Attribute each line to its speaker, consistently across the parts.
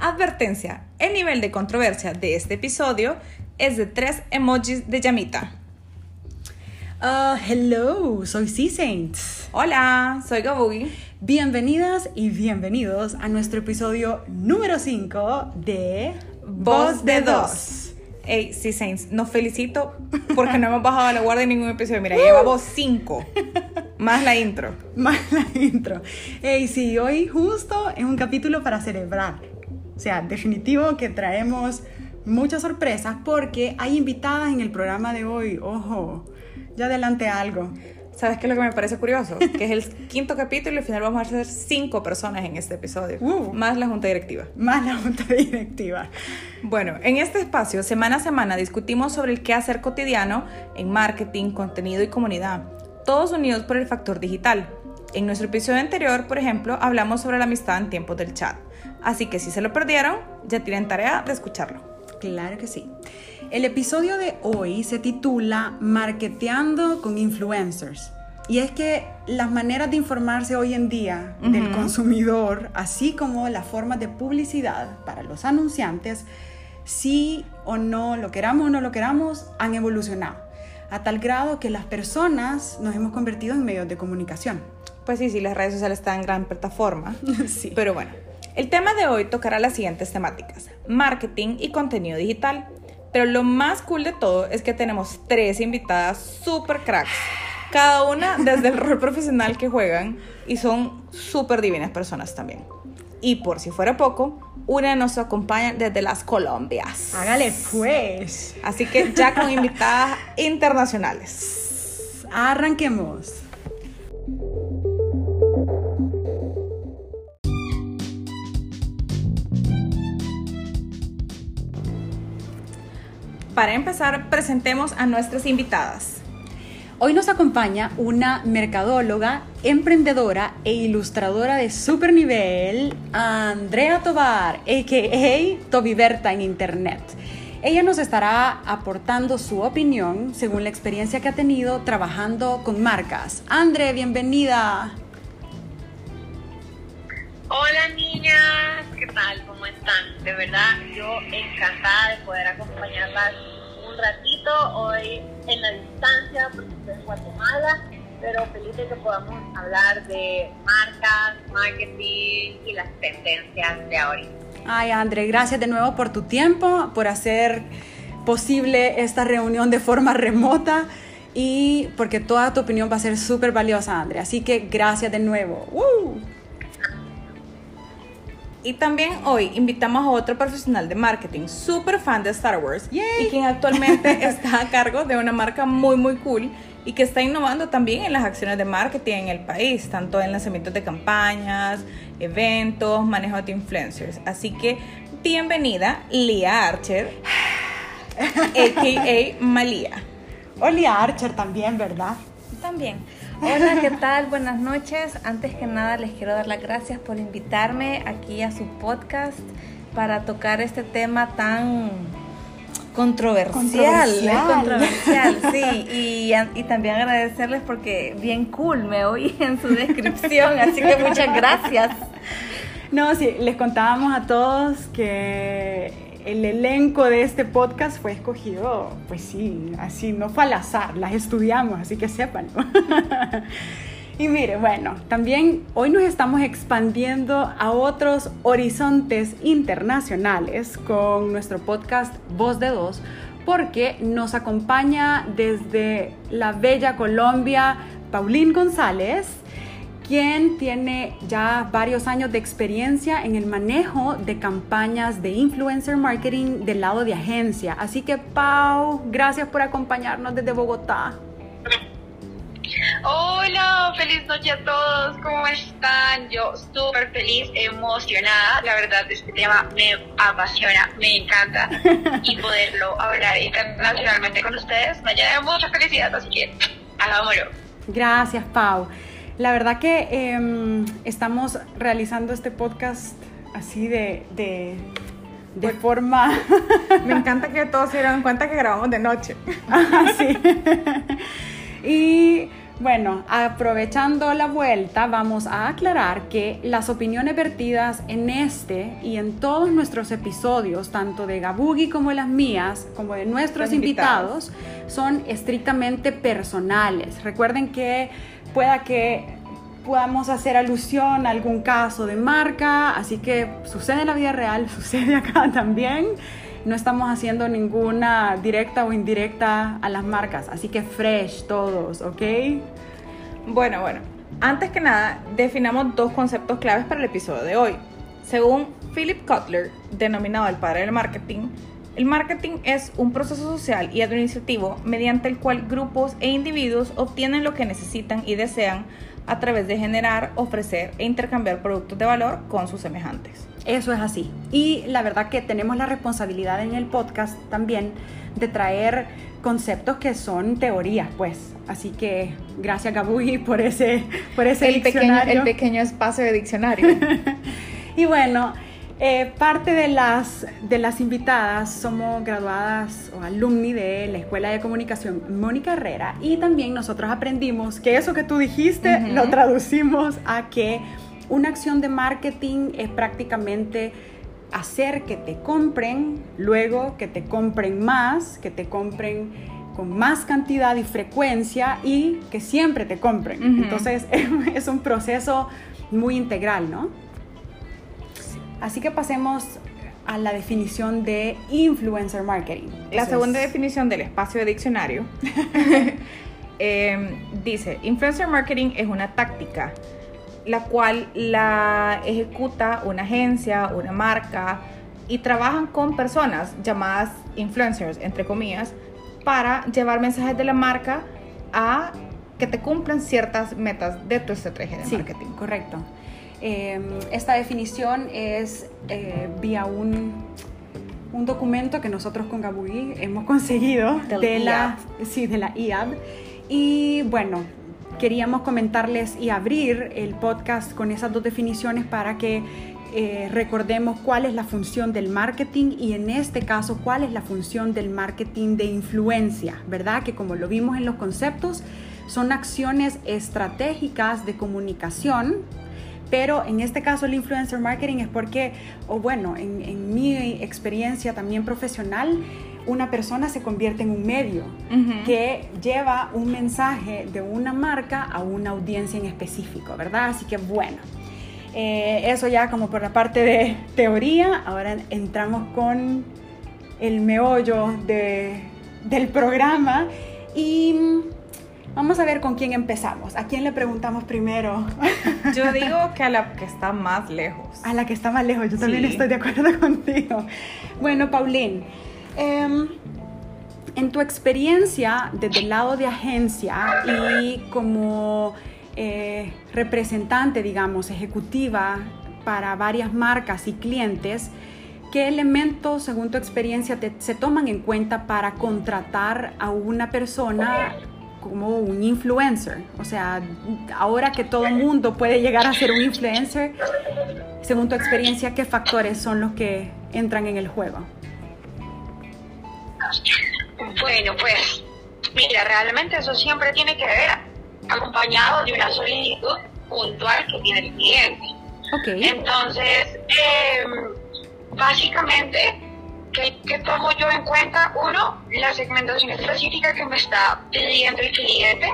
Speaker 1: Advertencia, el nivel de controversia de este episodio es de tres emojis de llamita.
Speaker 2: Uh, hello, soy Sea Saints.
Speaker 1: Hola, soy Gabugi.
Speaker 2: Bienvenidas y bienvenidos a nuestro episodio número 5 de
Speaker 1: Voz de Dos. Hey, Sea Saints, nos felicito porque no hemos bajado la guardia en ningún episodio. Mira, llevamos cinco. Más la intro.
Speaker 2: Más la intro. Hey, sí, hoy justo es un capítulo para celebrar. O sea, definitivo que traemos muchas sorpresas porque hay invitadas en el programa de hoy. Ojo, ya adelante algo.
Speaker 1: ¿Sabes qué es lo que me parece curioso? Que es el quinto capítulo y al final vamos a ser cinco personas en este episodio.
Speaker 2: Uh.
Speaker 1: más la junta directiva.
Speaker 2: Más la junta directiva.
Speaker 1: Bueno, en este espacio, semana a semana, discutimos sobre el qué hacer cotidiano en marketing, contenido y comunidad. Todos unidos por el factor digital. En nuestro episodio anterior, por ejemplo, hablamos sobre la amistad en tiempos del chat. Así que si se lo perdieron, ya tienen tarea de escucharlo.
Speaker 2: Claro que sí. El episodio de hoy se titula Marketeando con influencers. Y es que las maneras de informarse hoy en día del consumidor, así como las formas de publicidad para los anunciantes, sí o no, lo queramos o no lo queramos, han evolucionado. A tal grado que las personas nos hemos convertido en medios de comunicación.
Speaker 1: Pues sí, sí, las redes sociales están en gran plataforma.
Speaker 2: Sí.
Speaker 1: Pero bueno, el tema de hoy tocará las siguientes temáticas: marketing y contenido digital. Pero lo más cool de todo es que tenemos tres invitadas super cracks, cada una desde el rol profesional que juegan y son súper divinas personas también. Y por si fuera poco, una nos acompaña desde las Colombias.
Speaker 2: Hágale pues.
Speaker 1: Así que ya con invitadas internacionales.
Speaker 2: Arranquemos.
Speaker 1: Para empezar, presentemos a nuestras invitadas.
Speaker 2: Hoy nos acompaña una mercadóloga, emprendedora e ilustradora de super nivel, Andrea Tobar, a.k.a. Tobiberta en Internet. Ella nos estará aportando su opinión según la experiencia que ha tenido trabajando con marcas. Andre, bienvenida.
Speaker 3: Hola niñas, ¿qué tal? ¿Cómo están? De verdad, yo encantada de poder acompañarlas un ratito hoy en la distancia, porque estoy en Guatemala, pero feliz de que podamos hablar de marcas, marketing y las tendencias de ahorita.
Speaker 2: Ay, Andre, gracias de nuevo por tu tiempo, por hacer posible esta reunión de forma remota y porque toda tu opinión va a ser súper valiosa, Andre. Así que gracias de nuevo. ¡Woo!
Speaker 1: Y también hoy invitamos a otro profesional de marketing, súper fan de Star Wars,
Speaker 2: Yay.
Speaker 1: y quien actualmente está a cargo de una marca muy, muy cool y que está innovando también en las acciones de marketing en el país, tanto en lanzamientos de campañas, eventos, manejo de influencers. Así que bienvenida, Lia Archer, a.k.a. Malia.
Speaker 2: Olia Archer también, ¿verdad?
Speaker 4: También. Hola, ¿qué tal? Buenas noches. Antes que nada les quiero dar las gracias por invitarme aquí a su podcast para tocar este tema tan controversial.
Speaker 2: Controversial.
Speaker 4: Controversial, sí. Y, y también agradecerles porque bien cool me oí en su descripción, así que muchas gracias.
Speaker 2: No, sí, les contábamos a todos que el elenco de este podcast fue escogido, pues sí, así, no fue al azar, las estudiamos, así que sépanlo. Y mire, bueno, también hoy nos estamos expandiendo a otros horizontes internacionales con nuestro podcast Voz de Dos, porque nos acompaña desde la bella Colombia Paulín González, quien tiene ya varios años de experiencia en el manejo de campañas de influencer marketing del lado de agencia. Así que Pau, gracias por acompañarnos desde Bogotá.
Speaker 3: Hola, feliz noche a todos, ¿cómo están? Yo súper feliz, emocionada, la verdad este tema me apasiona, me encanta y poderlo hablar internacionalmente con ustedes me llena de mucha felicidad, así que hagámoslo.
Speaker 2: Gracias, Pau. La verdad que eh, estamos realizando este podcast así de, de, de forma...
Speaker 1: Me encanta que todos se dieron cuenta que grabamos de noche.
Speaker 2: Sí. y Bueno, aprovechando la vuelta, vamos a aclarar que las opiniones vertidas en este y en todos nuestros episodios, tanto de Gabugi como las mías, como de nuestros
Speaker 1: invitados.
Speaker 2: invitados, son estrictamente personales. Recuerden que pueda que podamos hacer alusión a algún caso de marca, así que sucede en la vida real, sucede acá también. No estamos haciendo ninguna directa o indirecta a las marcas, así que fresh todos, ¿ok?
Speaker 1: Bueno, bueno. Antes que nada, definamos dos conceptos claves para el episodio de hoy. Según Philip Kotler, denominado el padre del marketing, el marketing es un proceso social y administrativo mediante el cual grupos e individuos obtienen lo que necesitan y desean a través de generar, ofrecer e intercambiar productos de valor con sus semejantes.
Speaker 2: Eso es así. Y la verdad que tenemos la responsabilidad en el podcast también de traer conceptos que son teorías, pues. Así que gracias Gabugi por ese, por ese
Speaker 1: El pequeño,
Speaker 2: diccionario.
Speaker 1: el pequeño espacio de diccionario.
Speaker 2: Y bueno, eh, parte de las, de las invitadas somos graduadas o alumni de la Escuela de Comunicación Mónica Herrera y también nosotros aprendimos que eso que tú dijiste lo traducimos a que una acción de marketing es prácticamente hacer que te compren, luego que te compren más, que te compren con más cantidad y frecuencia y que siempre te compren. Entonces es un proceso muy integral, ¿no? Así que pasemos a la definición de influencer marketing.
Speaker 1: La segunda definición del espacio de diccionario eh, dice, influencer marketing es una táctica la cual la ejecuta una agencia, una marca y trabajan con personas llamadas influencers, entre comillas, para llevar mensajes de la marca a que te cumplan ciertas metas de tu estrategia de
Speaker 2: Sí,
Speaker 1: marketing.
Speaker 2: correcto. Eh, esta definición es eh, vía un, un documento que nosotros con Gabugi hemos conseguido
Speaker 1: Del
Speaker 2: de la, sí, de la IAB. Y bueno, queríamos comentarles y abrir el podcast con esas dos definiciones para que eh, recordemos cuál es la función del marketing y en este caso cuál es la función del marketing de influencia, ¿verdad? Que como lo vimos en los conceptos, son acciones estratégicas de comunicación, pero en este caso el influencer marketing es porque, o bueno, en, en mi experiencia también profesional, una persona se convierte en un medio que lleva un mensaje de una marca a una audiencia en específico, ¿verdad? Así que bueno, eh, eso ya como por la parte de teoría, ahora entramos con el meollo de- del programa y vamos a ver con quién empezamos. ¿A quién le preguntamos primero?
Speaker 1: Yo digo que a la que está más lejos.
Speaker 2: A la que está más lejos, yo también
Speaker 1: Sí.
Speaker 2: estoy de acuerdo contigo. Bueno, Paulín, em, en tu experiencia desde el lado de agencia y como eh, representante, digamos, ejecutiva para varias marcas y clientes, ¿qué elementos, según tu experiencia, te- se toman en cuenta para contratar a una persona como un influencer? O sea, ahora que todo el mundo puede llegar a ser un influencer, según tu experiencia, ¿qué factores son los que entran en el juego?
Speaker 5: Bueno, pues, mira, realmente eso siempre tiene que ver acompañado de una solicitud puntual que tiene el cliente.
Speaker 2: Ok.
Speaker 5: Entonces, eh, básicamente, ¿qué, qué tomo yo en cuenta? Uno, la segmentación específica que me está pidiendo el cliente.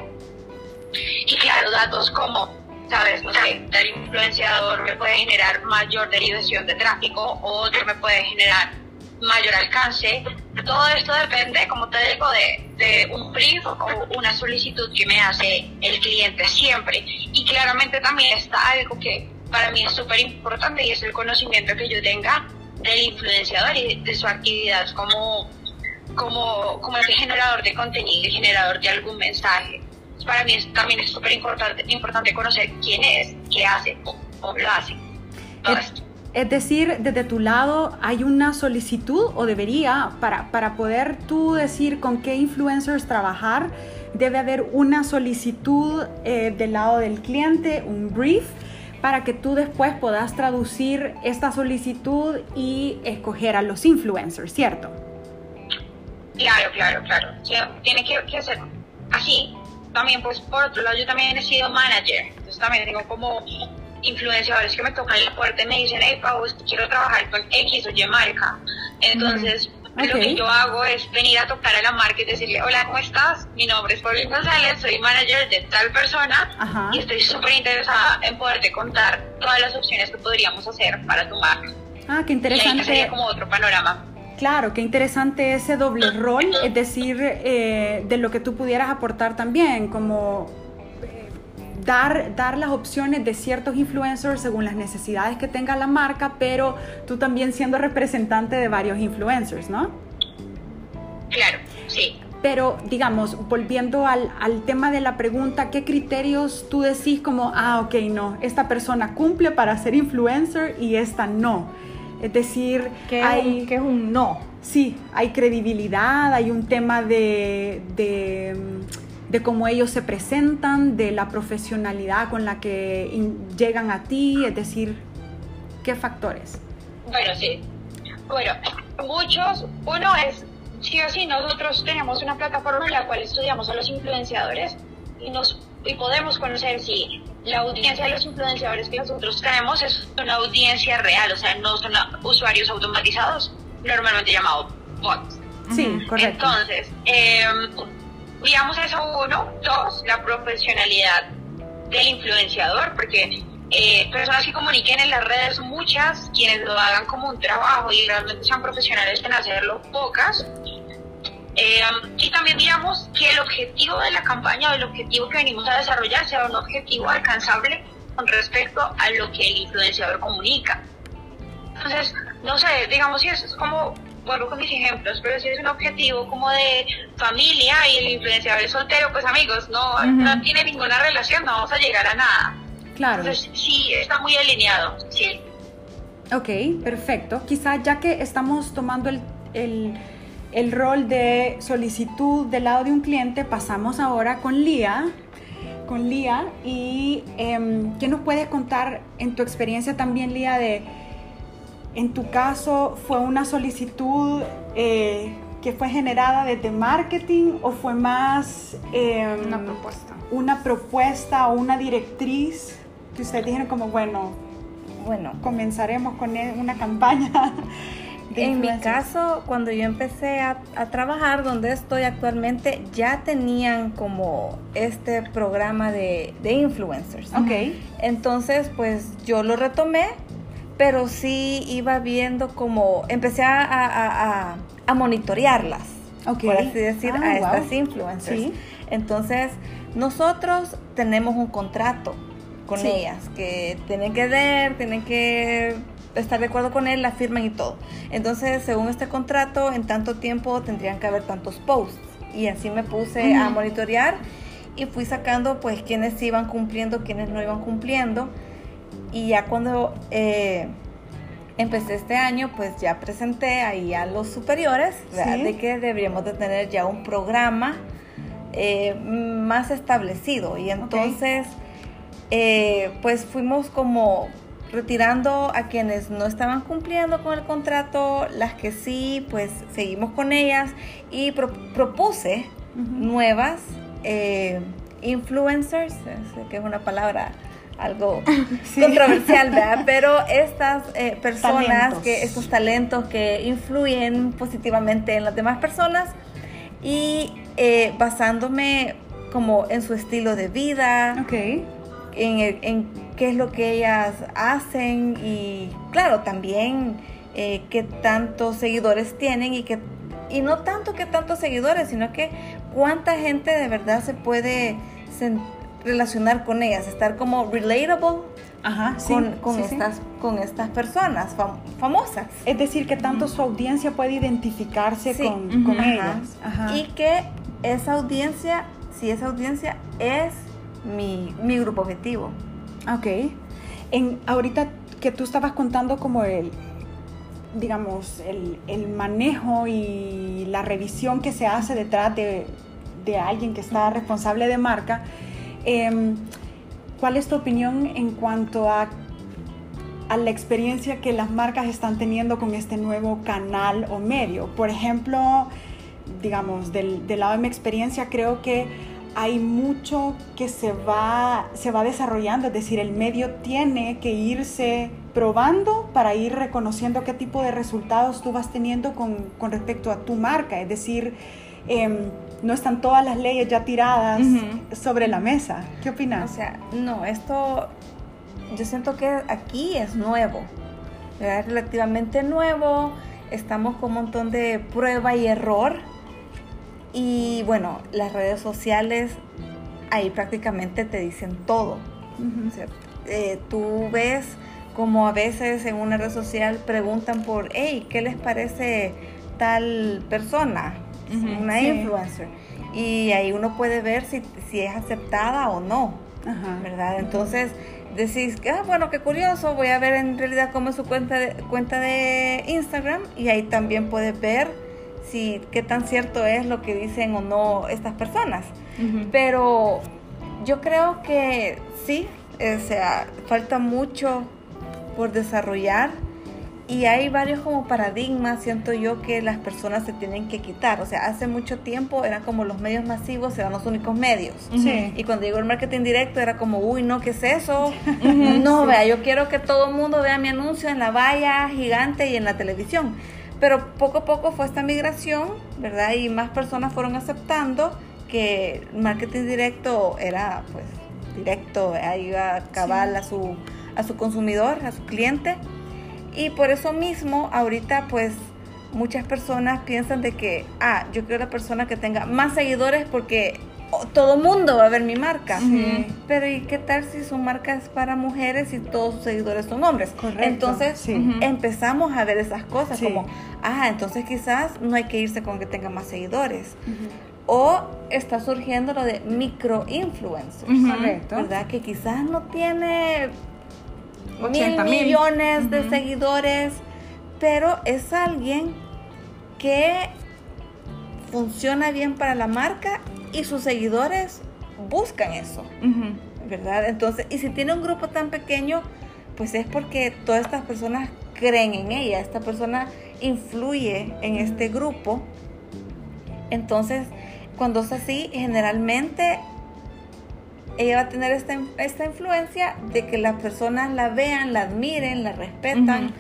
Speaker 5: Y claro, datos como, ¿sabes? No sé, el influenciador me puede generar mayor derivación de tráfico otro me puede generar mayor alcance. Todo esto depende, como te digo, de, de un brief o una solicitud que me hace el cliente siempre. Y claramente también está algo que para mí es súper importante y es el conocimiento que yo tenga del influenciador y de su actividad como, como, como el generador de contenido y generador de algún mensaje. Para mí es- también es súper importante, importante conocer quién es, qué hace, cómo lo hace. Todo
Speaker 2: Es,
Speaker 5: esto.
Speaker 2: es decir, desde tu lado, ¿hay una solicitud o debería, para, para poder tú decir con qué influencers trabajar, debe haber una solicitud eh, del lado del cliente, un brief, para que tú después puedas traducir esta solicitud y escoger a los influencers, ¿cierto?
Speaker 5: Claro, claro, claro. O sea, tiene que, que ser así. también, pues por otro lado, yo también he sido manager, entonces también tengo como influenciadores que me tocan el puerta y me dicen, hey, Pau, quiero trabajar con X o Y marca. Entonces, lo que yo hago es venir a tocar a la marca y decirle, hola, ¿cómo estás? Mi nombre es Paulina González, soy manager de tal persona y estoy súper interesada en poderte contar todas las opciones que podríamos hacer para tu marca.
Speaker 2: Ah, qué interesante. Y
Speaker 5: sería como otro panorama.
Speaker 2: Claro, qué interesante ese doble rol, es decir, eh, de lo que tú pudieras aportar también, como dar, dar las opciones de ciertos influencers según las necesidades que tenga la marca, pero tú también siendo representante de varios influencers, ¿no?
Speaker 5: Claro, sí.
Speaker 2: Pero, digamos, volviendo al, al, tema de la pregunta, ¿qué criterios tú decís como, ah, ok, no, esta persona cumple para ser influencer y esta no? Es decir,
Speaker 1: que hay, que es un no.
Speaker 2: Sí, hay credibilidad, hay un tema de, de, cómo ellos se presentan, de la profesionalidad con la que llegan a ti, es decir, ¿qué factores?
Speaker 5: Bueno, sí. Bueno, muchos, uno es, sí o sí, nosotros tenemos una plataforma en la cual estudiamos a los influenciadores y, nos, y podemos conocer si la audiencia de los influenciadores que nosotros tenemos es una audiencia real, o sea, no son usuarios automatizados, normalmente llamados bots.
Speaker 2: Sí, correcto.
Speaker 5: Entonces, eh, digamos eso uno. Dos, la profesionalidad del influenciador, porque eh, personas que comuniquen en las redes, muchas, quienes lo hagan como un trabajo y realmente sean profesionales en hacerlo, pocas. Eh, y también digamos que el objetivo de la campaña o el objetivo que venimos a desarrollar sea un objetivo alcanzable con respecto a lo que el influenciador comunica. Entonces, no sé, digamos si es como, vuelvo con mis ejemplos, pero si es un objetivo como de familia y el influenciador es soltero, pues amigos, no, no tiene ninguna relación, no vamos a llegar a nada.
Speaker 2: Claro.
Speaker 5: Entonces, sí, está muy alineado, sí.
Speaker 2: Ok, perfecto. Quizás ya que estamos tomando el, el el rol de solicitud del lado de un cliente, pasamos ahora con Lía. Con Lía, y em, ¿qué nos puedes contar en tu experiencia también, Lía, de, en tu caso, fue una solicitud eh, que fue generada desde marketing o fue más
Speaker 1: em, una propuesta?
Speaker 2: Una propuesta o una directriz que ustedes dijeron como, bueno, bueno, comenzaremos con e, una campaña
Speaker 4: en mi caso, cuando yo empecé a, trabajar donde estoy actualmente, ya tenían como este programa de, influencers.
Speaker 2: Ok.
Speaker 4: Entonces, pues yo lo retomé, pero sí iba viendo como, empecé a, monitorearlas, por así decir, ah, a estas influencers. Entonces, nosotros tenemos un contrato con ellas, que tienen que ver, tienen que estar de acuerdo con él, la firman y todo. Entonces, según este contrato, en tanto tiempo tendrían que haber tantos posts. Y así me puse a monitorear y fui sacando pues quienes iban cumpliendo, quienes no iban cumpliendo. Y ya cuando eh, empecé este año, pues ya presenté ahí a los superiores de que deberíamos de tener ya un programa eh, más establecido. Y entonces, eh, pues fuimos como retirando a quienes no estaban cumpliendo con el contrato, las que sí, pues seguimos con ellas. Y propuse nuevas eh, influencers, que es una palabra algo controversial, ¿verdad? Pero estas eh, personas, que estos talentos que influyen positivamente en las demás personas y eh, basándome como en su estilo de vida,
Speaker 2: okay.
Speaker 4: en, en qué es lo que ellas hacen y claro, también eh, qué tantos seguidores tienen y que y no tanto que tantos seguidores, sino que cuánta gente de verdad se puede relacionar con ellas, estar como relatable con, estas, con estas personas famosas.
Speaker 2: Es decir, que tanto su audiencia puede identificarse con, ellas.
Speaker 4: Y que esa audiencia, si esa audiencia es mi, mi grupo objetivo.
Speaker 2: Ok. En, ahorita que tú estabas contando como el, digamos, el, manejo y la revisión que se hace detrás de, alguien que está responsable de marca, em, ¿cuál es tu opinión en cuanto a, la experiencia que las marcas están teniendo con este nuevo canal o medio? Por ejemplo, digamos, del, lado de mi experiencia, creo que hay mucho que se va, se va desarrollando, es decir, el medio tiene que irse probando para ir reconociendo qué tipo de resultados tú vas teniendo con, con respecto a tu marca, es decir, em, no están todas las leyes ya tiradas sobre la mesa. ¿Qué opinas?
Speaker 4: O sea, no, esto yo siento que aquí es nuevo, es relativamente nuevo, estamos con un montón de prueba y error y bueno, las redes sociales ahí prácticamente te dicen todo. Eh, tú ves como a veces en una red social preguntan por, hey, ¿qué les parece tal persona? Una influencer. Y ahí uno puede ver si, si es aceptada o no. ¿Verdad? Entonces decís, ah, bueno, qué curioso, voy a ver en realidad cómo es su cuenta de, cuenta de Instagram y ahí también puedes ver si qué tan cierto es lo que dicen o no estas personas. Pero yo creo que sí, o sea, falta mucho por desarrollar y hay varios como paradigmas, siento yo, que las personas se tienen que quitar. O sea, hace mucho tiempo eran como los medios masivos, eran los únicos medios. Y cuando llegó el marketing directo era como, uy, no, ¿qué es eso? no, vea, yo quiero que todo el mundo vea mi anuncio en la valla gigante y en la televisión. Pero poco a poco fue esta migración, ¿verdad? Y más personas fueron aceptando que el marketing directo era, pues, directo, ahí iba a cabal a, su, a su consumidor, a su cliente. Y por eso mismo, ahorita, pues, muchas personas piensan de que, ah, yo quiero la persona que tenga más seguidores porque todo mundo va a ver mi marca. Pero ¿y qué tal si su marca es para mujeres y todos sus seguidores son hombres? Correcto. Entonces empezamos a ver esas cosas como, ah, entonces quizás no hay que irse con que tenga más seguidores. O está surgiendo lo de micro influencers, Correcto. ¿verdad? Que quizás no tiene mil millones de seguidores, pero es alguien que funciona bien para la marca y sus seguidores buscan eso, ¿verdad? Entonces, y si tiene un grupo tan pequeño, pues es porque todas estas personas creen en ella, esta persona influye en este grupo. Entonces, cuando es así, generalmente ella va a tener esta, esta influencia de que las personas la vean, la admiren, la respetan.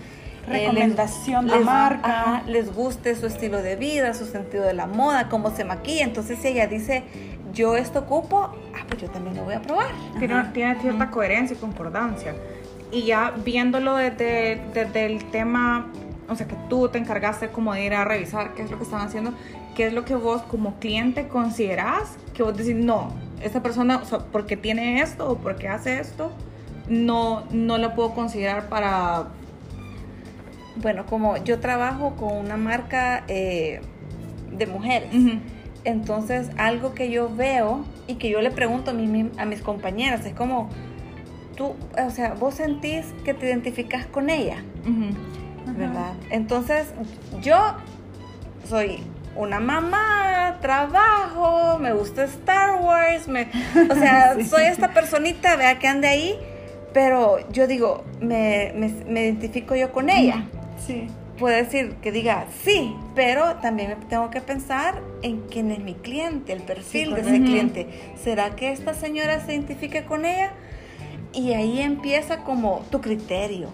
Speaker 2: Eh, recomendación de marca.
Speaker 4: les guste su estilo de vida, su sentido de la moda, cómo se maquilla. Entonces, si ella dice, yo esto ocupo, ah, pues yo también lo voy a probar.
Speaker 1: Tiene, tiene cierta coherencia y concordancia. Y ya viéndolo desde, desde, el tema, o sea, que tú te encargaste como de ir a revisar qué es lo que están haciendo, qué es lo que vos como cliente considerás que vos decís, no, esta persona, o sea, porque tiene esto o porque hace esto, no, no la puedo considerar para
Speaker 4: bueno, como yo trabajo con una marca eh, de mujeres, entonces algo que yo veo y que yo le pregunto a, a mis compañeras es como, tú, o sea, vos sentís que te identificas con ella, ¿verdad? Entonces yo soy una mamá, trabajo, me gusta Star Wars, me, o sea, soy esta personita, vea que ande ahí, pero yo digo, me, me, identifico yo con ella. Sí. Puede decir que diga sí, pero también tengo que pensar en quién es mi cliente, el perfil de ese cliente. ¿Será que esta señora se identifique con ella? Y ahí empieza como tu criterio.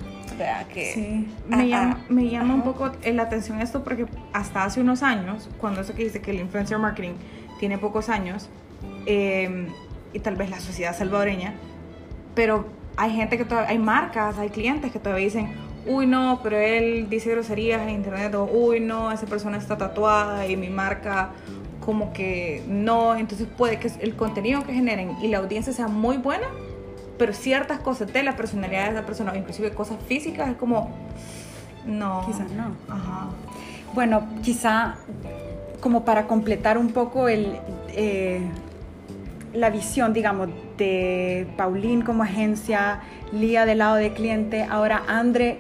Speaker 4: Que,
Speaker 1: sí. me, llama, me llama un poco la atención esto porque hasta hace unos años, cuando eso que dice que el influencer marketing tiene pocos años, em, y tal vez la sociedad salvadoreña, pero hay gente que todavía, hay marcas, hay clientes que todavía dicen, uy no, pero él dice groserías en internet, o uy no, esa persona está tatuada y mi marca como que no, entonces puede que el contenido que generen y la audiencia sea muy buena, pero ciertas cosas de la personalidad de esa persona, inclusive cosas físicas, es como, no.
Speaker 2: Quizás no. Ajá. Bueno, quizá como para completar un poco el, eh, la visión, digamos, de Paulín como agencia, Lía del lado de cliente. Ahora, Andre,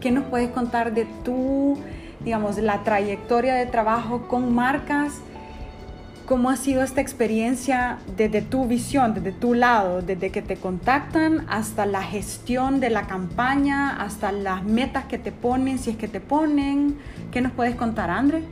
Speaker 2: ¿qué nos puedes contar de tu, digamos, la trayectoria de trabajo con marcas? ¿Cómo ha sido esta experiencia desde tu visión, desde tu lado, desde que te contactan hasta la gestión de la campaña, hasta las metas que te ponen, si es que te ponen? ¿Qué nos puedes contar, Andre?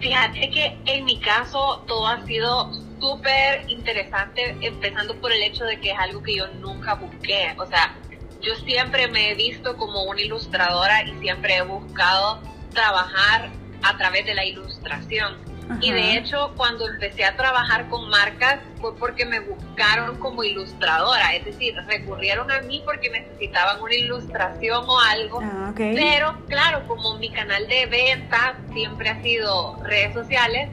Speaker 3: Fíjate que en mi caso todo ha sido súper interesante, empezando por el hecho de que es algo que yo nunca busqué. O sea, yo siempre me he visto como una ilustradora y siempre he buscado trabajar a través de la ilustración. Y de hecho, cuando empecé a trabajar con marcas fue porque me buscaron como ilustradora, es decir, recurrieron a mí porque necesitaban una ilustración o algo. Ah, Pero claro, como mi canal de venta siempre ha sido redes sociales,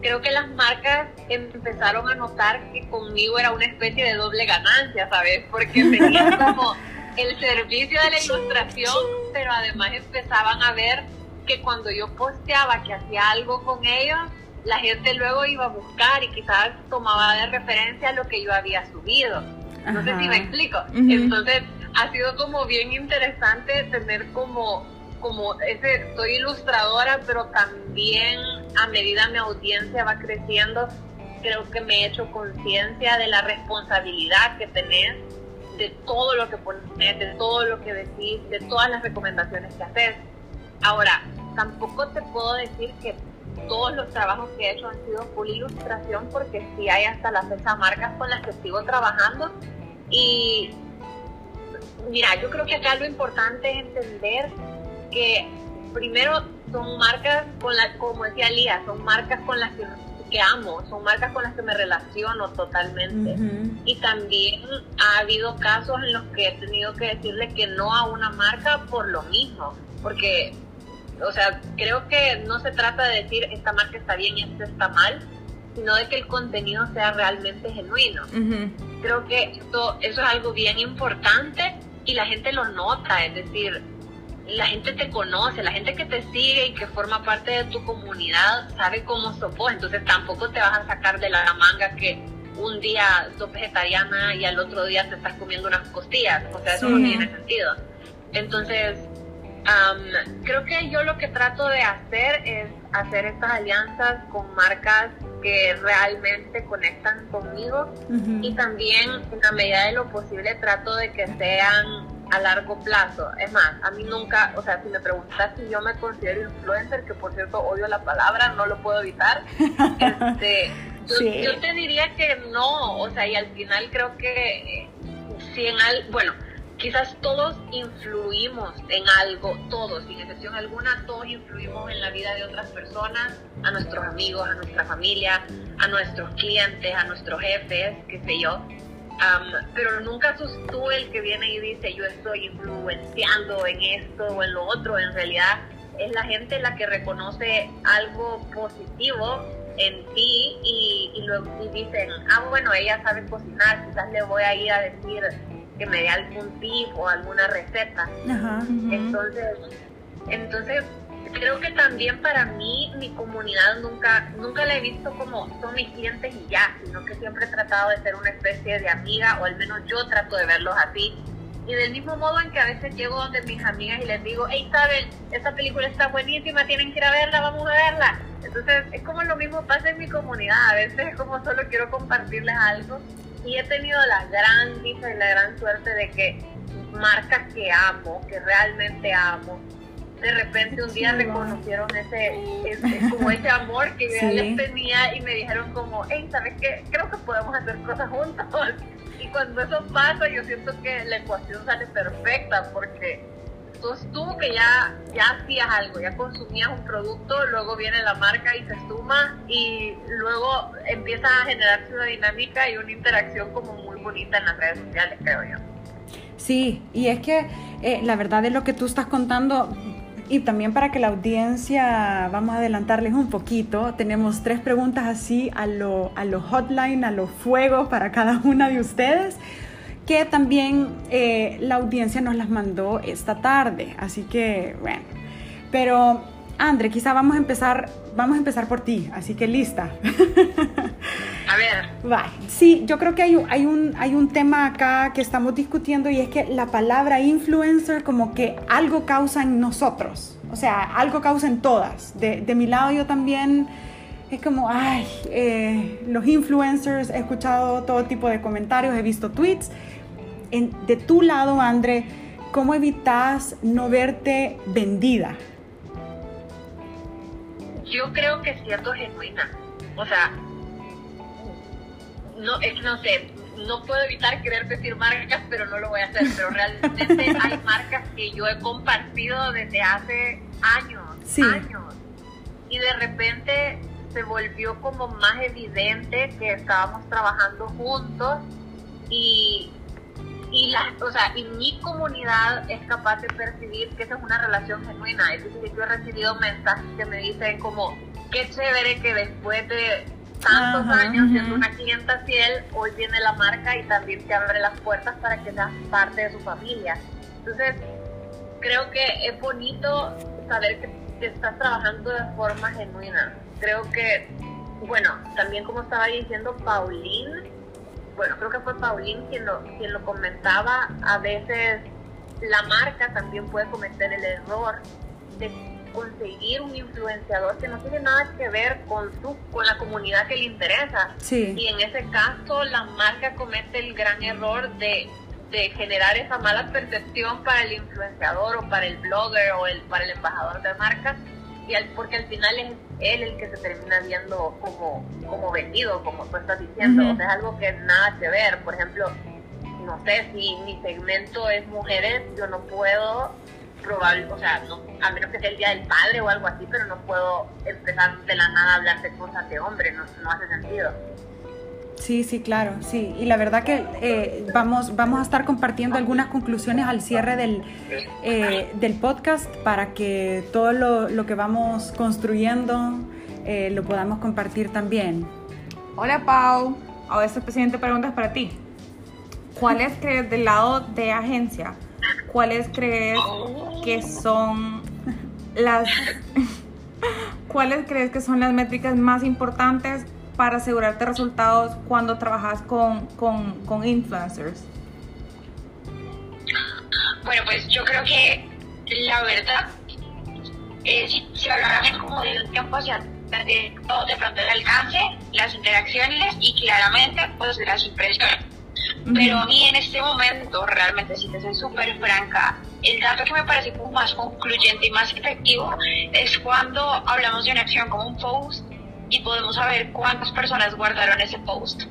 Speaker 3: creo que las marcas empezaron a notar que conmigo era una especie de doble ganancia, ¿sabes? Porque tenían como el servicio de la ilustración, pero además empezaban a ver que cuando yo posteaba que hacía algo con ellos, la gente luego iba a buscar y quizás tomaba de referencia lo que yo había subido. No sé si me explico. Entonces, ha sido como bien interesante tener como, como ese, soy ilustradora, pero también a medida mi audiencia va creciendo, creo que me he hecho conciencia de la responsabilidad que tenés de todo lo que pones, de todo lo que decís, de todas las recomendaciones que haces. Ahora, tampoco te puedo decir que todos los trabajos que he hecho han sido full ilustración porque sí hay hasta la fecha marcas con las que sigo trabajando y mira, yo creo que acá lo importante es entender que primero son marcas con las, como decía Lía, son marcas con las que, amo, son marcas con las que me relaciono totalmente. Y también ha habido casos en los que he tenido que decirle que no a una marca por lo mismo, porque o sea, creo que no se trata de decir esta marca está bien y esta está mal, sino de que el contenido sea realmente genuino. Creo que esto, eso es algo bien importante y la gente lo nota, es decir, la gente te conoce, la gente que te sigue y que forma parte de tu comunidad sabe cómo sos vos, entonces tampoco te vas a sacar de la manga que un día sos vegetariana y al otro día te estás comiendo unas costillas, o sea, eso no tiene sentido. Entonces, creo que yo lo que trato de hacer es hacer estas alianzas con marcas que realmente conectan conmigo. Y también en la medida de lo posible trato de que sean a largo plazo. Es más, a mí nunca, o sea, si me preguntas si yo me considero influencer, que por cierto odio la palabra, no lo puedo evitar, este, yo, te diría que no, o sea, y al final creo que si en al, bueno, quizás todos influimos en algo, todos, sin excepción alguna, todos influimos en la vida de otras personas, a nuestros amigos, a nuestra familia, a nuestros clientes, a nuestros jefes, qué sé yo. pero nunca sos tú el que viene y dice yo estoy influenciando en esto o en lo otro. En realidad es la gente la que reconoce algo positivo en ti y, y luego dicen, ah, bueno, ella sabe cocinar, quizás le voy a ir a decir que me dé algún tip o alguna receta. Entonces, entonces creo que también para mí mi comunidad nunca nunca la he visto como son mis clientes y ya, sino que siempre he tratado de ser una especie de amiga o al menos yo trato de verlos así. Y del mismo modo en que a veces llego donde mis amigas y les digo, hey, saben, esta película está buenísima, tienen que ir a verla, vamos a verla. Entonces es como lo mismo pasa en mi comunidad, a veces es como solo quiero compartirles algo y he tenido la gran dicha y la gran suerte de que marcas que amo, que realmente amo, de repente un día reconocieron ese, como ese amor que yo les tenía y me dijeron como, hey, ¿sabes qué? Creo que podemos hacer cosas juntos. Y cuando eso pasa, yo siento que la ecuación sale perfecta porque entonces tú que ya, ya hacías algo, ya consumías un producto, luego viene la marca y se suma y luego empieza a generarse una dinámica y una interacción como muy bonita en las redes sociales, creo yo.
Speaker 2: Sí, y es que eh, la verdad de lo que tú estás contando, y también para que la audiencia, vamos a adelantarles un poquito, tenemos tres preguntas así a lo, a lo hotline, a los fuegos para cada una de ustedes que también eh, la audiencia nos las mandó esta tarde. Así que, bueno. Pero, Andre, quizá vamos a empezar, vamos a empezar por ti. Así que lista.
Speaker 3: A ver.
Speaker 2: Va. Sí, yo creo que hay, hay, un, hay un tema acá que estamos discutiendo y es que la palabra influencer como que algo causa en nosotros. O sea, algo causa en todas. De, de mi lado yo también es como, ay, eh, los influencers, he escuchado todo tipo de comentarios, he visto tweets de tu lado, André, ¿cómo evitas no verte vendida?
Speaker 3: Yo creo que siendo genuina. O sea, no, es no sé, no puedo evitar querer decir marcas, pero no lo voy a hacer. Pero realmente hay marcas que yo he compartido desde hace años, años. Y de repente se volvió como más evidente que estábamos trabajando juntos y, y, la, o sea, y mi comunidad es capaz de percibir que esa es una relación genuina. Es decir, yo he recibido mensajes que me dicen como, qué chévere que después de tantos años siendo una clienta fiel, hoy viene la marca y también te abre las puertas para que seas parte de su familia. Entonces, creo que es bonito saber que, estás trabajando de forma genuina. Creo que, bueno, también como estaba diciendo Pauline, bueno, creo que fue Pauline quien lo, quien lo comentaba, a veces la marca también puede cometer el error de conseguir un influenciador que no tiene nada que ver con su, con la comunidad que le interesa. Y en ese caso la marca comete el gran error de, de generar esa mala percepción para el influenciador o para el blogger o el, para el embajador de marca y al, porque al final es él el que se termina viendo como, como vendido, como tú estás diciendo. O sea, es algo que nada que ver. Por ejemplo, no sé si mi segmento es mujeres, yo no puedo probable, o sea, no, a menos que sea el día del padre o algo así, pero no puedo empezar de la nada a hablar de cosas de hombre, no, no hace sentido.
Speaker 2: Sí, sí, claro, sí. Y la verdad que eh, vamos, vamos a estar compartiendo algunas conclusiones al cierre del, eh, del podcast para que todo lo, lo que vamos construyendo eh, lo podamos compartir también.
Speaker 1: Hola Pau, ahora esta siguiente pregunta es para ti. ¿Cuál es que del lado de agencia ¿cuáles crees que son las cuáles crees que son las métricas más importantes para asegurarte resultados cuando trabajas con, con, influencers?
Speaker 3: Bueno, pues yo creo que la verdad, eh, si, si habláramos como de un tiempo hacia de, todo de pronto el alcance, las interacciones y claramente pues las impresiones pero a mí en este momento, realmente, si te soy súper franca, el dato que me parece como más concluyente y más efectivo es cuando hablamos de una acción como un post y podemos saber cuántas personas guardaron ese post.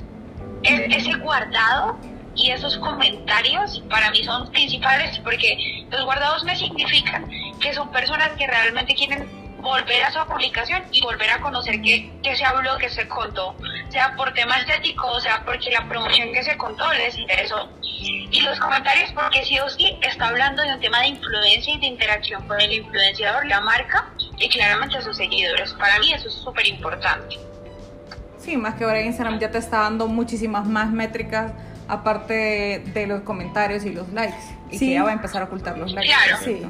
Speaker 3: ese guardado y esos comentarios para mí son principales porque los guardados me significan que son personas que realmente quieren volver a su publicación y volver a conocer qué, se habló, qué se contó, sea por temas estéticos, sea porque la promoción que se contó les interesó. Y los comentarios, porque sí o sí está hablando de un tema de influencia y de interacción con el influenciador, la marca y claramente sus seguidores. Para mí eso es súper importante.
Speaker 1: Sí, más que ahora Instagram ya te está dando muchísimas más métricas aparte de los comentarios y los likes. Y que ya va a empezar a ocultar los likes.
Speaker 3: Claro.
Speaker 2: Sí.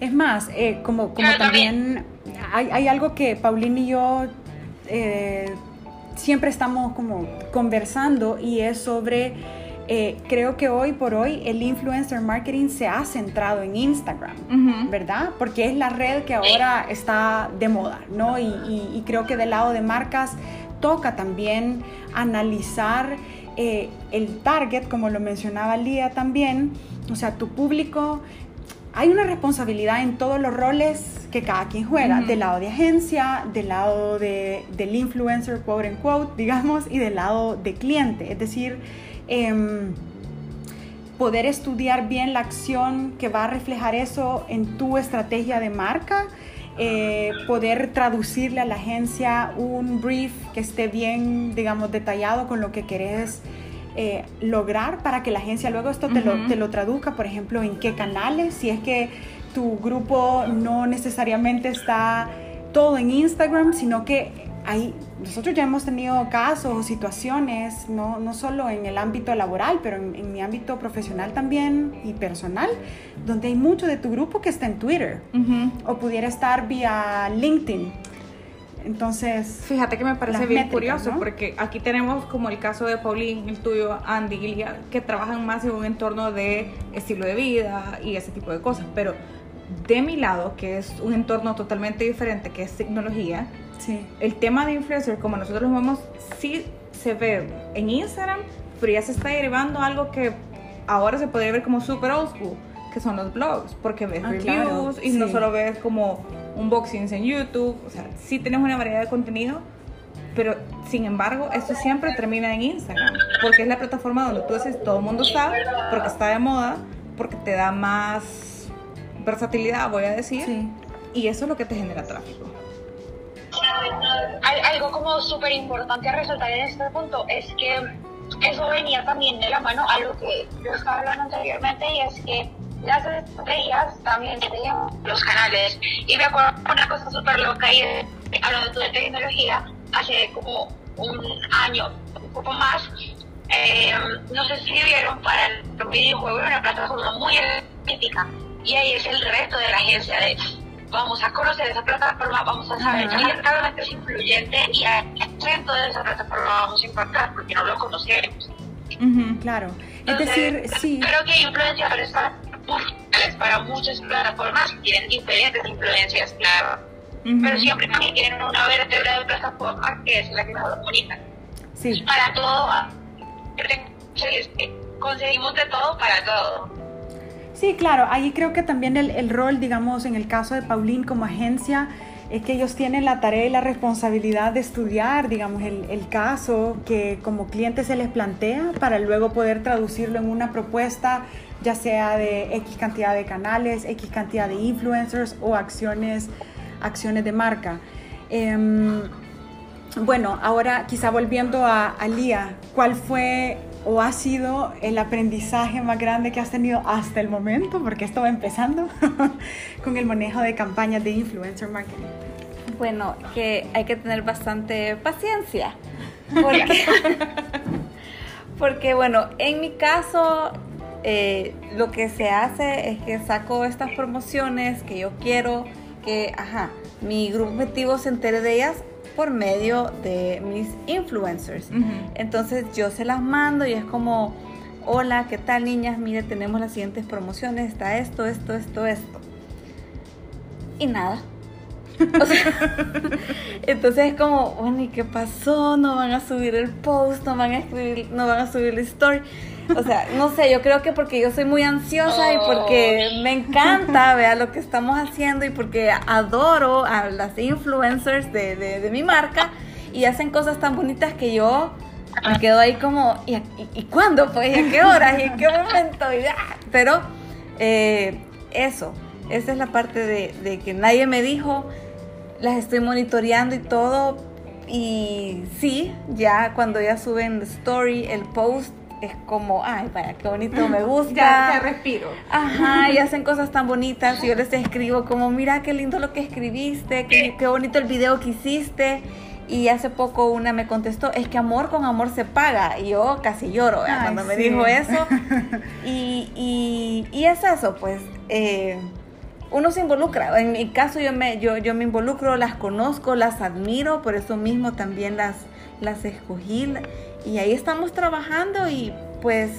Speaker 2: Es más, eh, como, como también hay, hay, algo que Paulina y yo eh, siempre estamos como conversando y es sobre, eh, creo que hoy por hoy el influencer marketing se ha centrado en Instagram, ¿verdad? Porque es la red que ahora está de moda, ¿no? Y, y, creo que del lado de marcas toca también analizar el target, como lo mencionaba Lía también, o sea, tu público hay una responsabilidad en todos los roles que cada quien juega, del lado de agencia, del lado de, del influencer, quote en quote, digamos, y del lado de cliente. Es decir, em, poder estudiar bien la acción que va a reflejar eso en tu estrategia de marca, eh, poder traducirle a la agencia un brief que esté bien, digamos, detallado con lo que querés eh, lograr para que la agencia luego esto te, lo, te lo traduzca, por ejemplo, en qué canales, si es que tu grupo no necesariamente está todo en Instagram, sino que hay, nosotros ya hemos tenido casos o situaciones, no, no, solo en el ámbito laboral, pero en, mi ámbito profesional también y personal, donde hay mucho de tu grupo que está en Twitter o pudiera estar vía LinkedIn. Entonces,
Speaker 1: fíjate que me parece bien curioso porque aquí tenemos como el caso de Pauline, el tuyo, Andy y que trabajan más en un entorno de estilo de vida y ese tipo de cosas. Pero de mi lado, que es un entorno totalmente diferente, que es tecnología,
Speaker 2: sí.
Speaker 1: el tema de influencer, como nosotros lo vemos, sí se ve en Instagram, pero ya se está derivando algo que ahora se podría ver como super old school, que son los blogs, porque ves ah, reviews y no solo ves como unboxings en YouTube, o sea, sí tenemos una variedad de contenido, Pero, sin embargo, esto siempre termina en Instagram, porque es la plataforma donde tú dices, todo el mundo está, porque está de moda, porque te da más versatilidad, voy a decir, y eso es lo que te genera tráfico.
Speaker 5: Algo como súper importante a resaltar en este punto es que eso venía también de la mano a lo que yo estaba hablando anteriormente y es que las estrellas también tienen los canales. Y me acuerdo una cosa súper loca y hablando de tecnología, hace como un año, un poco más, eh, nos escribieron para el videojuego en una plataforma muy crítica y ahí es el resto de la agencia de vamos a conocer esa plataforma, vamos a saber quién realmente es influyente y dentro de esa plataforma vamos a impactar porque no lo conocemos.
Speaker 2: claro, es decir, sí.
Speaker 5: Creo que hay influenciadores para, para muchas plataformas tienen diferentes influencias, claro. Pero siempre también tienen una vértebra de plataforma que es la que nos comunica. Sí. Para todo, conseguimos de todo para todo.
Speaker 2: Sí, claro, ahí creo que también el, rol, digamos, en el caso de Paulín como agencia, es que ellos tienen la tarea y la responsabilidad de estudiar, digamos, el, caso que como cliente se les plantea para luego poder traducirlo en una propuesta, ya sea de X cantidad de canales, X cantidad de influencers o acciones, acciones de marca. Em, bueno, ahora quizá volviendo a, a ¿cuál fue o ha sido el aprendizaje más grande que has tenido hasta el momento? Porque esto va empezando con el manejo de campañas de influencer marketing.
Speaker 4: Bueno, que hay que tener bastante paciencia. Porque, porque bueno, en mi caso, eh, lo que se hace es que saco estas promociones que yo quiero que, ajá, mi grupo objetivo se entere de ellas por medio de mis influencers. Entonces yo se las mando y es como, hola, ¿qué tal niñas? Mire, tenemos las siguientes promociones, está esto, esto, esto, esto. Y nada. entonces es como, bueno, ¿y qué pasó? No van a subir el post, no van a escribir, no van a subir la story. O sea, no sé, yo creo que porque yo soy muy ansiosa y porque me encanta ver lo que estamos haciendo y porque adoro a las influencers de, de, mi marca y hacen cosas tan bonitas que yo me quedo ahí como, ¿y, y, cuándo? Pues, ¿y a qué hora? ¿Y en qué momento? Pero eh, eso, esa es la parte de, de que nadie me dijo, las estoy monitoreando y todo. Y sí, ya cuando ya suben story, el post, es como, ay, vaya, qué bonito, me gusta.
Speaker 1: ya, respiro.
Speaker 4: Ajá, y hacen cosas tan bonitas. Y yo les escribo como, mira qué lindo lo que escribiste, qué, qué bonito el video que hiciste. Y hace poco una me contestó, es que amor con amor se paga. Y yo casi lloro cuando me dijo eso. Y, y, y, es eso, pues. Eh, uno se involucra. En mi caso yo me, yo, yo me involucro, las conozco, las admiro, por eso mismo también las, las escogí y ahí estamos trabajando y pues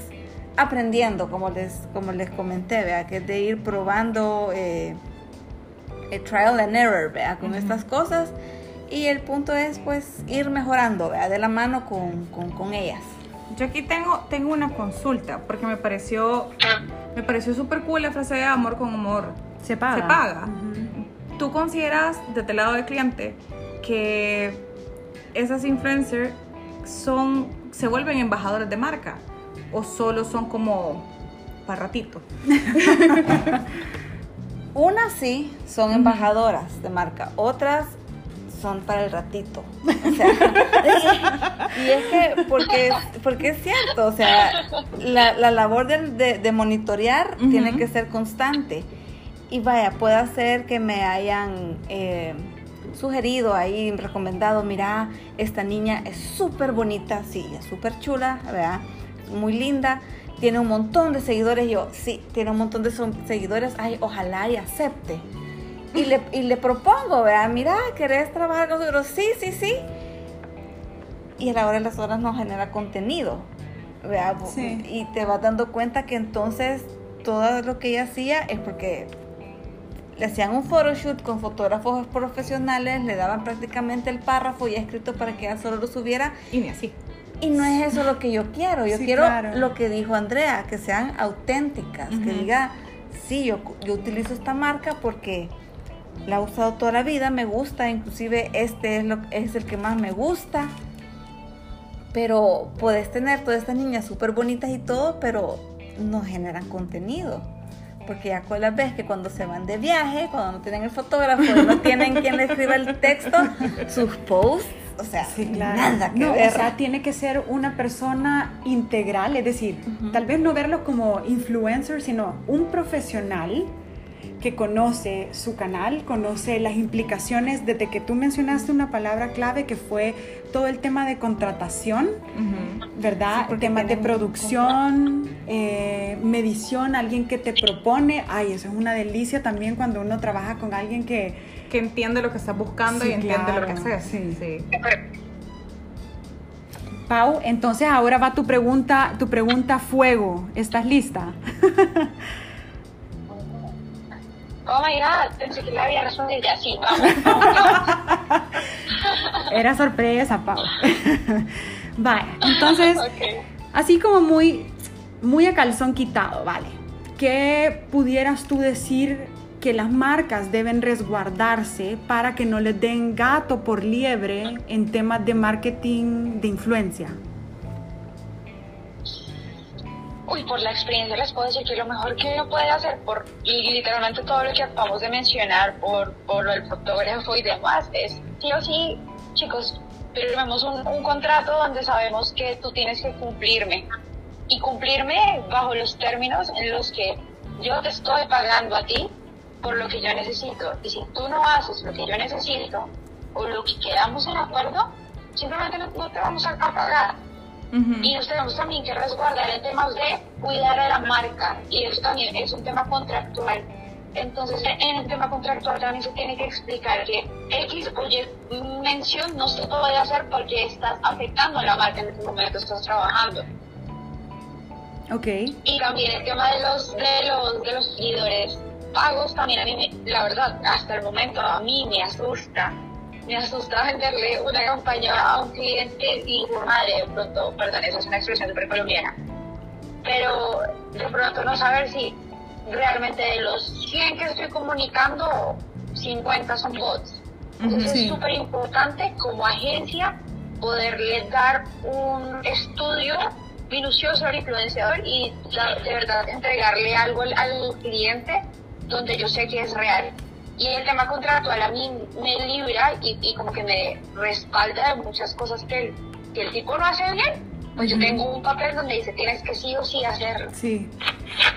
Speaker 4: aprendiendo, como les, como les comenté, ¿vea? que es de ir probando eh, trial and error ¿vea? con estas cosas y el punto es pues ir mejorando ¿vea? de la mano con, con, con, ellas.
Speaker 1: Yo aquí tengo, tengo una consulta porque me pareció, me pareció súper cool la frase de amor con amor.
Speaker 2: Se paga.
Speaker 1: Se paga. ¿Tú consideras desde el lado del cliente que esas influencers son, se vuelven embajadores de marca o solo son como para ratito?
Speaker 4: Unas sí son embajadoras de marca, otras son para el ratito. y, es que, porque, porque es cierto, o sea, la, labor de, monitorear tiene que ser constante. Y vaya, puede ser que me hayan eh, sugerido ahí, recomendado, mira, esta niña es súper bonita, sí, es súper chula, ¿verdad? Muy linda, tiene un montón de seguidores, yo, sí, tiene un montón de seguidores, ay, ojalá y acepte. Y le, y le propongo, ¿verdad? Mira, ¿querés trabajar con nosotros? Sí, sí, sí. Y a la hora de las horas no genera contenido, ¿verdad? Y te vas dando cuenta que entonces todo lo que ella hacía es porque le hacían un photoshoot con fotógrafos profesionales, le daban prácticamente el párrafo ya escrito para que ella solo lo subiera.
Speaker 1: Y ni así.
Speaker 4: Y no es eso lo que yo quiero. Yo quiero lo que dijo Andrea, que sean auténticas, que diga, sí, yo, yo utilizo esta marca porque la he usado toda la vida, me gusta, inclusive este es, lo, es el que más me gusta. Pero puedes tener todas estas niñas súper bonitas y todo, pero no generan contenido. Porque ya con las ves que cuando se van de viaje, cuando no tienen el fotógrafo, no tienen quien les escriba el texto, sus posts o sea, nada que ver.
Speaker 2: O sea, tiene que ser una persona integral, es decir, tal vez no verlo como influencer, sino un profesional que conoce su canal, conoce las implicaciones desde que tú mencionaste una palabra clave que fue todo el tema de contratación, ¿verdad? El tema de producción, eh, medición, alguien que te propone, ay, eso es una delicia también cuando uno trabaja con alguien que...
Speaker 1: Que entiende lo que estás buscando y entiende lo que haces. Sí, sí.
Speaker 2: Pau, entonces ahora va tu pregunta, tu pregunta fuego. ¿Estás lista?
Speaker 5: Oh my god, pensé que le había respondido ya sí,
Speaker 2: Era sorpresa, Pau. vale, entonces, así como muy, muy a calzón quitado, vale. ¿Qué pudieras tú decir que las marcas deben resguardarse para que no les den gato por liebre en temas de marketing de influencia?
Speaker 5: Uy, por la experiencia les puedo decir que lo mejor que uno puede hacer por literalmente todo lo que acabamos de mencionar, por, por el fotógrafo y demás, es sí o sí, chicos, firmemos un, un contrato donde sabemos que tú tienes que cumplirme y cumplirme bajo los términos en los que yo te estoy pagando a ti por lo que yo necesito. Y si tú no haces lo que yo necesito o lo que quedamos en acuerdo, simplemente no te vamos a pagar. Y nos tenemos también que resguardar en temas de cuidar a la marca y eso también es un tema contractual. Entonces, en el tema contractual también se tiene que explicar que X o Y mención no se puede hacer porque estás afectando a la marca en el momento que estás trabajando.
Speaker 2: Ok.
Speaker 5: Y también el tema de los, de los, de los seguidores pagos también a mí, la verdad, hasta el momento a mí me asusta me asusta venderle una campaña a un cliente y madre, de pronto, perdón, esa es una expresión súper colombiana, pero de pronto no saber si realmente de los 100 que estoy comunicando, 50 son bots. Entonces es súper importante como agencia poderle dar un estudio minucioso al influenciador y de verdad entregarle algo al cliente donde yo sé que es real. Y el tema contractual a mí me libra y, como que me respalda de muchas cosas que el, que el tipo no hace bien. Pues yo tengo un papel donde dice tienes que sí o sí hacerlo.
Speaker 2: Sí.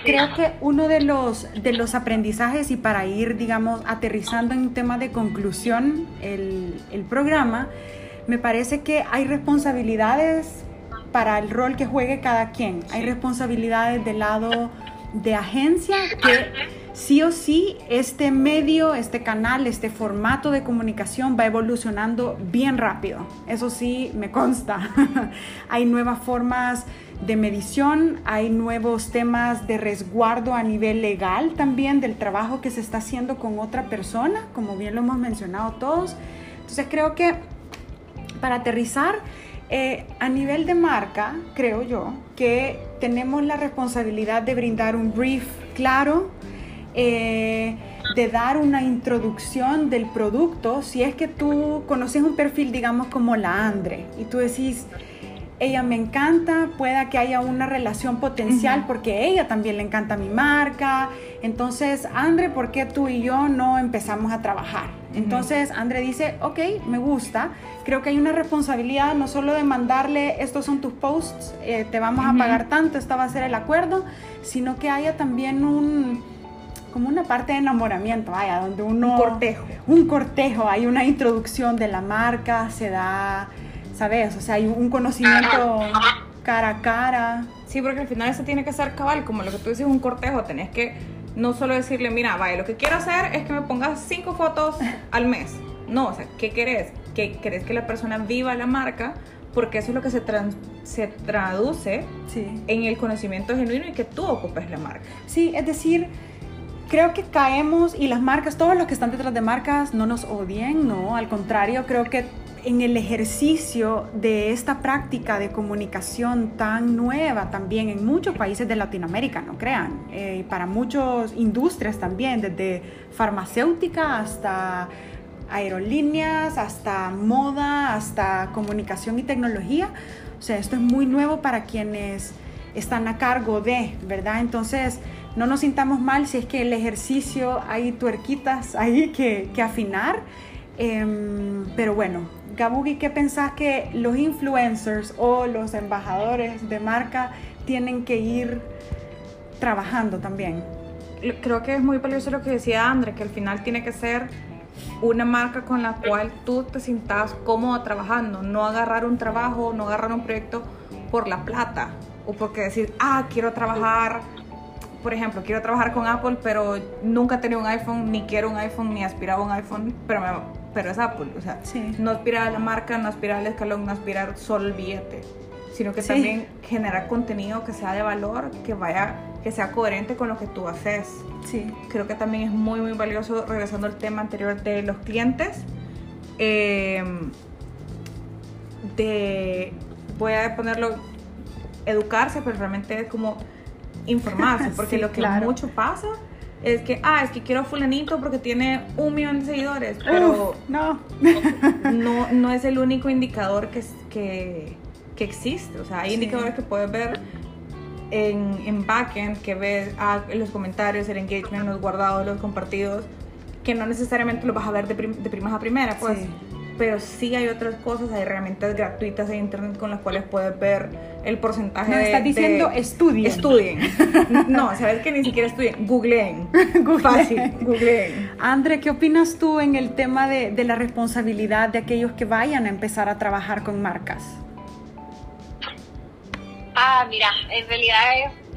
Speaker 2: Creo que uno de los, de los aprendizajes y para ir, digamos, aterrizando en un tema de conclusión el, el programa, me parece que hay responsabilidades para el rol que juegue cada quien. Hay responsabilidades del lado de agencia que sí o sí este medio, este canal, este formato de comunicación va evolucionando bien rápido. Eso sí me consta. hay nuevas formas de medición, hay nuevos temas de resguardo a nivel legal también del trabajo que se está haciendo con otra persona, como bien lo hemos mencionado todos. Entonces creo que para aterrizar, eh, a nivel de marca, creo yo, que tenemos la responsabilidad de brindar un brief claro, eh, de dar una introducción del producto, si es que tú conoces un perfil, digamos, como la Andre, y tú decís, ella me encanta, pueda que haya una relación potencial porque ella también le encanta mi marca. Entonces, Andre, ¿por qué tú y yo no empezamos a trabajar? Entonces, Andre dice, ok, me gusta. Creo que hay una responsabilidad no solo de mandarle, estos son tus posts, eh, te vamos a pagar tanto, esta va a ser el acuerdo, sino que haya también un como una parte de enamoramiento, vaya, donde uno...
Speaker 1: Un cortejo.
Speaker 2: Un cortejo, hay una introducción de la marca, se da, ¿sabes? O sea, hay un conocimiento cara a cara.
Speaker 1: Sí, porque al final eso tiene que ser cabal, como lo que tú dices, un cortejo, tenés que no solo decirle, mira, vaya, lo que quiero hacer es que me pongas cinco fotos al mes. No, o sea, ¿qué querés? ¿Que querés que la persona viva la marca? Porque eso es lo que se, se traduce en el conocimiento genuino y que tú ocupes la marca.
Speaker 2: Sí, es decir, creo que caemos y las marcas, todos los que están detrás de marcas no nos odien, no, al contrario, creo que en el ejercicio de esta práctica de comunicación tan nueva también en muchos países de Latinoamérica, no crean, eh, para muchas industrias también, desde farmacéutica hasta aerolíneas, hasta moda, hasta comunicación y tecnología. O sea, esto es muy nuevo para quienes están a cargo de, ¿verdad? Entonces, no nos sintamos mal si es que el ejercicio hay tuerquitas ahí que, que afinar. Em, pero bueno, Gabugi, ¿qué pensás que los influencers o los embajadores de marca tienen que ir trabajando también?
Speaker 1: Creo que es muy valioso lo que decía André, que al final tiene que ser una marca con la cual tú te sientas cómodo trabajando, no agarrar un trabajo, no agarrar un proyecto por la plata o porque decir, ah, quiero trabajar, por ejemplo, quiero trabajar con Apple, pero nunca he tenido un iPhone, ni quiero un iPhone, ni aspiraba a un iPhone, pero, pero es Apple, o sea, no aspirar a la marca, no aspirar al escalón, no aspirar solo el billete, sino que también generar contenido que sea de valor, que vaya que sea coherente con lo que tú haces.
Speaker 2: Sí.
Speaker 1: Creo que también es muy, muy valioso, regresando al tema anterior de los clientes, eh, de, voy a ponerlo, educarse, pero realmente es como informarse, porque lo que mucho pasa es que, ah, es que quiero fulanito porque tiene un millón de seguidores, pero
Speaker 2: no.
Speaker 1: no, no es el único indicador que, que, que existe. O sea, hay indicadores que puedes ver en, en backend que ves ah, los comentarios, el engagement, los guardados, los compartidos, que no necesariamente los vas a ver de, de primas a primera, pues. Pero sí hay otras cosas, hay herramientas gratuitas de internet con las cuales puedes ver el porcentaje
Speaker 2: no,
Speaker 1: de.
Speaker 2: estás diciendo estudien.
Speaker 1: Estudien. no, sabes que ni siquiera estudien. Googleen. Fácil, googleen.
Speaker 2: Andre, ¿qué opinas tú en el tema de, de la responsabilidad de aquellos que vayan a empezar a trabajar con marcas?
Speaker 3: Ah, mira, en realidad es,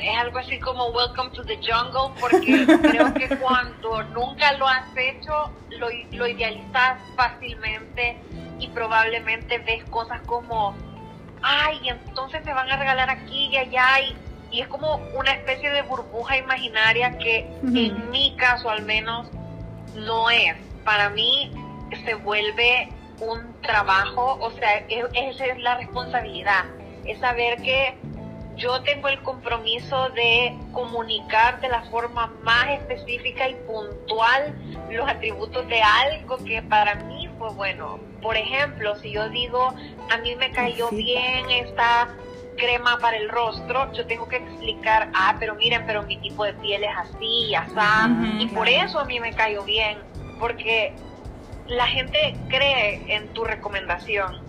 Speaker 3: es algo así como Welcome to the Jungle, porque creo que cuando nunca lo has hecho, lo, lo idealizas fácilmente y probablemente ves cosas como, ay, entonces me van a regalar aquí y allá, y, y es como una especie de burbuja imaginaria que en mi caso al menos no es. Para mí se vuelve un trabajo, o sea, esa es la responsabilidad es saber que yo tengo el compromiso de comunicar de la forma más específica y puntual los atributos de algo que para mí fue bueno. Por ejemplo, si yo digo, a mí me cayó bien esta crema para el rostro, yo tengo que explicar, ah, pero miren, pero mi tipo de piel es así, así, y por eso a mí me cayó bien, porque la gente cree en tu recomendación.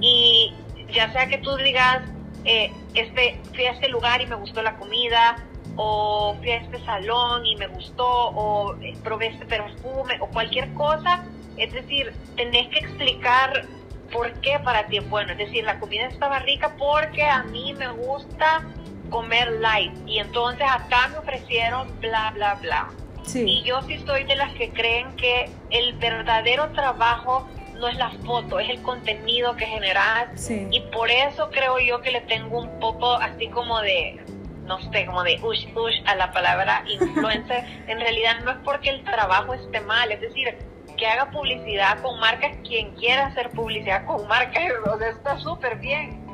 Speaker 3: Y ya sea que tú digas, eh, este, fui a este lugar y me gustó la comida, o fui a este salón y me gustó, o eh, probé este perfume, o cualquier cosa, es decir, tenés que explicar por qué para ti es bueno, es decir, la comida estaba rica porque a mí me gusta comer light, y entonces acá me ofrecieron bla, bla, bla. Y yo sí soy de las que creen que el verdadero trabajo no es la foto, es el contenido que generas. Y por eso creo yo que le tengo un poco así como de, no sé, como de ush, ush a la palabra influencer. en realidad no es porque el trabajo esté mal, es decir, que haga publicidad con marcas, quien quiera hacer publicidad con marcas, o está súper bien.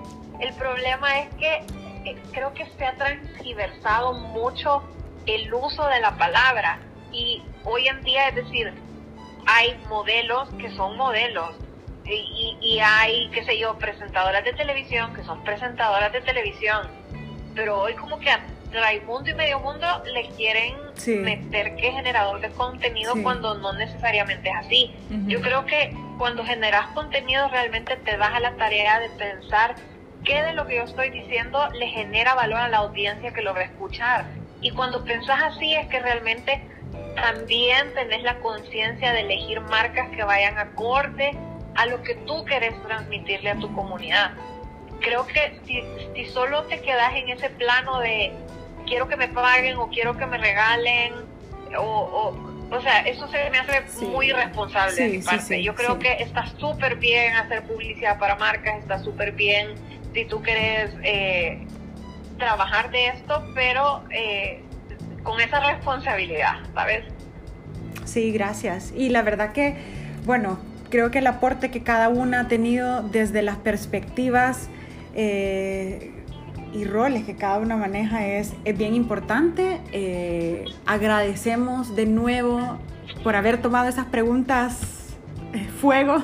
Speaker 3: El problema es que eh, creo que se ha transversado mucho el uso de la palabra y hoy en día, es decir, hay modelos que son modelos y, y, hay, qué sé yo, presentadoras de televisión que son presentadoras de televisión. Pero hoy como que a Raimundo y Medio Mundo le quieren meter que generador de contenido cuando no necesariamente es así. Yo creo que cuando generas contenido realmente te das a la tarea de pensar qué de lo que yo estoy diciendo le genera valor a la audiencia que lo va a escuchar. Y cuando pensás así es que realmente también tenés la conciencia de elegir marcas que vayan acorde a lo que tú querés transmitirle a tu comunidad. Creo que si, si solo te quedas en ese plano de quiero que me paguen o quiero que me regalen, o, o, sea, eso se me hace muy irresponsable de mi parte. Yo creo que está súper bien hacer publicidad para marcas, está súper bien si tú quieres eh, trabajar de esto, pero eh, con esa responsabilidad, ¿sabes?
Speaker 2: Sí, gracias. Y la verdad que, bueno, creo que el aporte que cada una ha tenido desde las perspectivas eh, y roles que cada una maneja es, es bien importante. Eh, agradecemos de nuevo por haber tomado esas preguntas eh, fuego.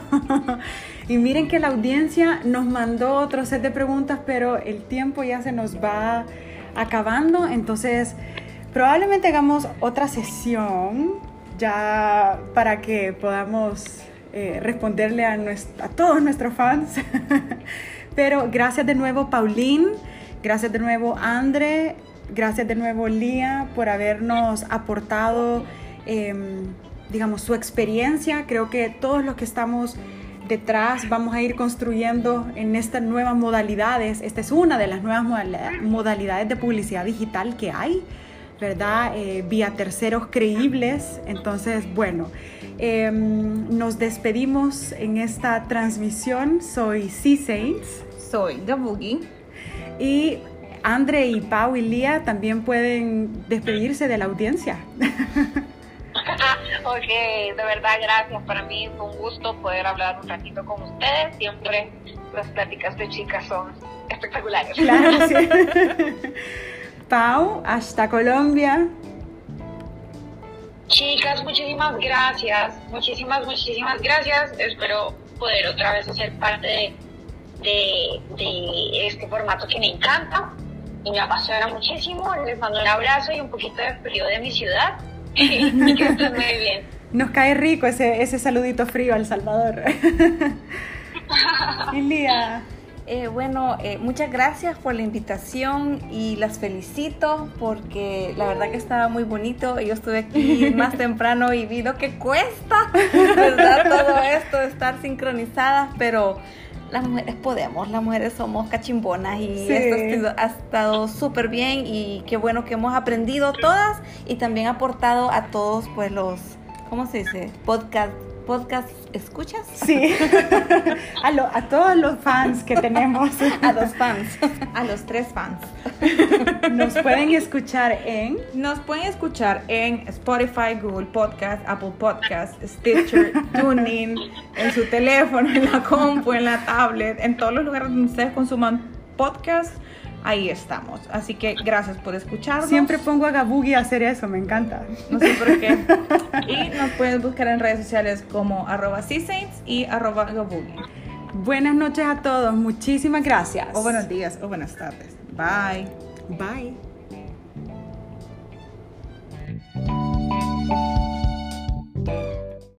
Speaker 2: y miren que la audiencia nos mandó otro set de preguntas, pero el tiempo ya se nos va acabando. Entonces, probablemente hagamos otra sesión ya para que podamos eh, responderle a, todos nuestros fans. pero gracias de nuevo, Pauline. Gracias de nuevo, Andre. Gracias de nuevo, Lía, por habernos aportado, em, digamos, su experiencia. Creo que todos los que estamos detrás vamos a ir construyendo en estas nuevas modalidades. Esta es una de las nuevas modalidades de publicidad digital que hay, ¿verdad? Eh, vía terceros creíbles. Entonces, bueno, em, nos despedimos en esta transmisión. Soy C-Saints.
Speaker 1: Soy Gabugi.
Speaker 2: Y Andre y Pau y Lía también pueden despedirse de la audiencia.
Speaker 3: ok, de verdad, gracias. Para mí fue un gusto poder hablar un ratito con ustedes. Siempre las pláticas de chicas son espectaculares.
Speaker 2: Claro, sí. Pau, hasta Colombia.
Speaker 3: Chicas, muchísimas gracias. Muchísimas, muchísimas gracias. Espero poder otra vez hacer parte de de, este formato que me encanta y me apasiona muchísimo. Les mando un abrazo y un poquito de frío de mi ciudad. y que estén muy bien.
Speaker 2: Nos cae rico ese, ese saludito frío al Salvador. Ilia.
Speaker 4: Eh, bueno, eh, muchas gracias por la invitación y las felicito porque la verdad que estaba muy bonito. Yo estuve aquí más temprano y vi lo que cuesta, ¿verdad? Todo esto, estar sincronizadas, pero las mujeres podemos, las mujeres somos cachimbonas y esto ha estado súper bien y qué bueno que hemos aprendido todas y también aportado a todos pues los, ¿cómo se dice? Podcast podcast escuchas?
Speaker 2: Sí, a, a todos los fans que tenemos.
Speaker 4: A los fans, a los tres fans.
Speaker 2: Nos pueden escuchar en...
Speaker 1: Nos pueden escuchar en Spotify, Google Podcast, Apple Podcast, Stitcher, TuneIn, en su teléfono, en la compu, en la tablet, en todos los lugares donde ustedes consuman podcast ahí estamos. Así que gracias por escucharnos.
Speaker 2: Siempre pongo a Gabugi a hacer eso, me encanta.
Speaker 1: No sé por qué. y nos pueden buscar en redes sociales como arroba saints y arroba Gabugi.
Speaker 2: Buenas noches a todos, muchísimas gracias.
Speaker 1: O buenos días o buenas tardes. Bye.
Speaker 2: Bye.